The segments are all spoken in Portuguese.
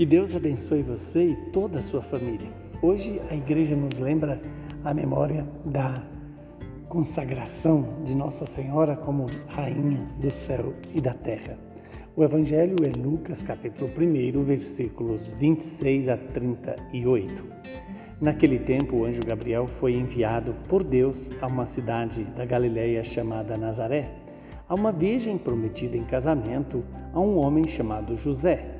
Que Deus abençoe você e toda a sua família. Hoje a igreja nos lembra a memória da consagração de Nossa Senhora como Rainha do céu e da terra. O Evangelho é Lucas, capítulo 1, versículos 26 a 38. Naquele tempo, o anjo Gabriel foi enviado por Deus a uma cidade da Galiléia chamada Nazaré, a uma virgem prometida em casamento a um homem chamado José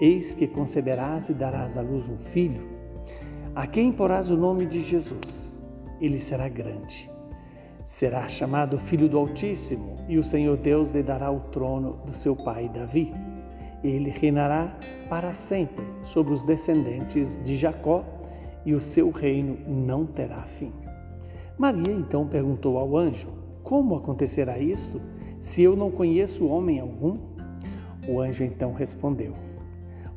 Eis que conceberás e darás à luz um filho, a quem porás o nome de Jesus. Ele será grande. Será chamado Filho do Altíssimo, e o Senhor Deus lhe dará o trono do seu pai Davi. Ele reinará para sempre sobre os descendentes de Jacó, e o seu reino não terá fim. Maria então perguntou ao anjo: Como acontecerá isso, se eu não conheço homem algum? O anjo então respondeu: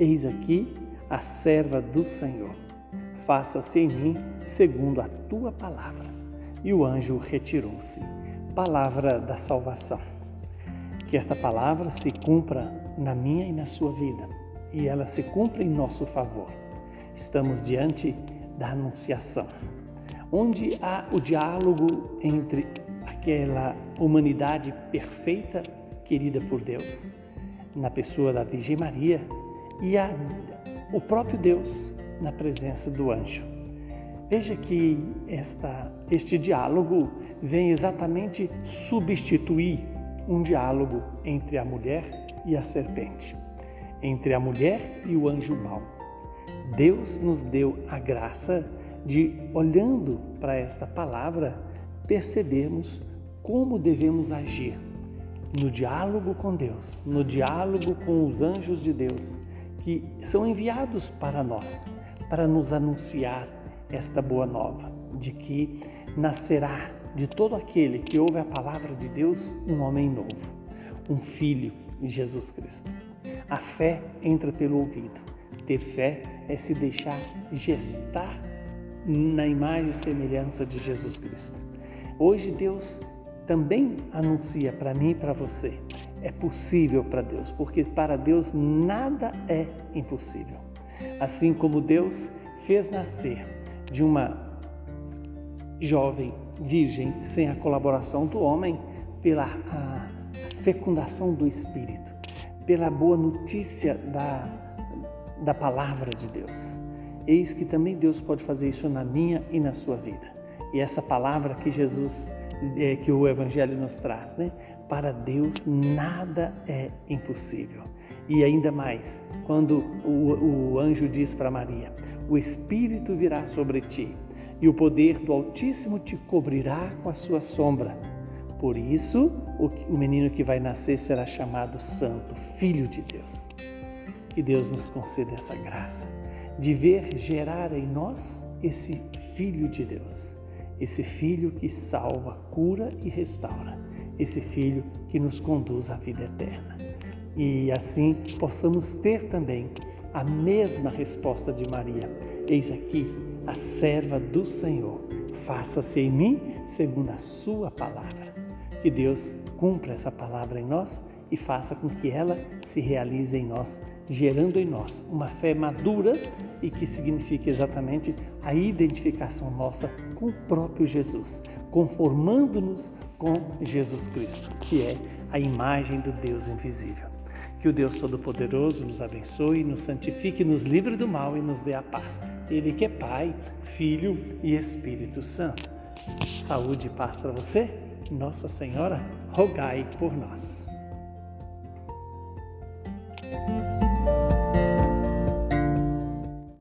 Eis aqui a serva do Senhor. Faça-se em mim segundo a tua palavra. E o anjo retirou-se. Palavra da salvação. Que esta palavra se cumpra na minha e na sua vida e ela se cumpra em nosso favor. Estamos diante da Anunciação, onde há o diálogo entre aquela humanidade perfeita, querida por Deus, na pessoa da Virgem Maria e a, o próprio Deus na presença do anjo. Veja que esta, este diálogo vem exatamente substituir um diálogo entre a mulher e a serpente, entre a mulher e o anjo mau. Deus nos deu a graça de, olhando para esta palavra, percebermos como devemos agir no diálogo com Deus, no diálogo com os anjos de Deus que são enviados para nós, para nos anunciar esta boa nova, de que nascerá de todo aquele que ouve a palavra de Deus um homem novo, um filho Jesus Cristo. A fé entra pelo ouvido. Ter fé é se deixar gestar na imagem e semelhança de Jesus Cristo. Hoje Deus também anuncia para mim e para você é possível para Deus, porque para Deus nada é impossível. Assim como Deus fez nascer de uma jovem virgem sem a colaboração do homem pela fecundação do Espírito, pela boa notícia da, da palavra de Deus. Eis que também Deus pode fazer isso na minha e na sua vida. E essa palavra que Jesus, é, que o Evangelho nos traz, né? Para Deus nada é impossível. E ainda mais, quando o, o anjo diz para Maria: O Espírito virá sobre ti, e o poder do Altíssimo te cobrirá com a sua sombra. Por isso, o, o menino que vai nascer será chamado Santo, Filho de Deus. Que Deus nos conceda essa graça de ver gerar em nós esse Filho de Deus, esse Filho que salva, cura e restaura esse Filho que nos conduz à vida eterna. E assim possamos ter também a mesma resposta de Maria: Eis aqui a serva do Senhor, faça-se em mim segundo a Sua palavra. Que Deus cumpra essa palavra em nós e faça com que ela se realize em nós, gerando em nós uma fé madura e que signifique exatamente a identificação nossa com o próprio Jesus, conformando-nos com Jesus Cristo, que é a imagem do Deus invisível. Que o Deus Todo-Poderoso nos abençoe, nos santifique, nos livre do mal e nos dê a paz. Ele que é Pai, Filho e Espírito Santo. Saúde e paz para você. Nossa Senhora, rogai por nós.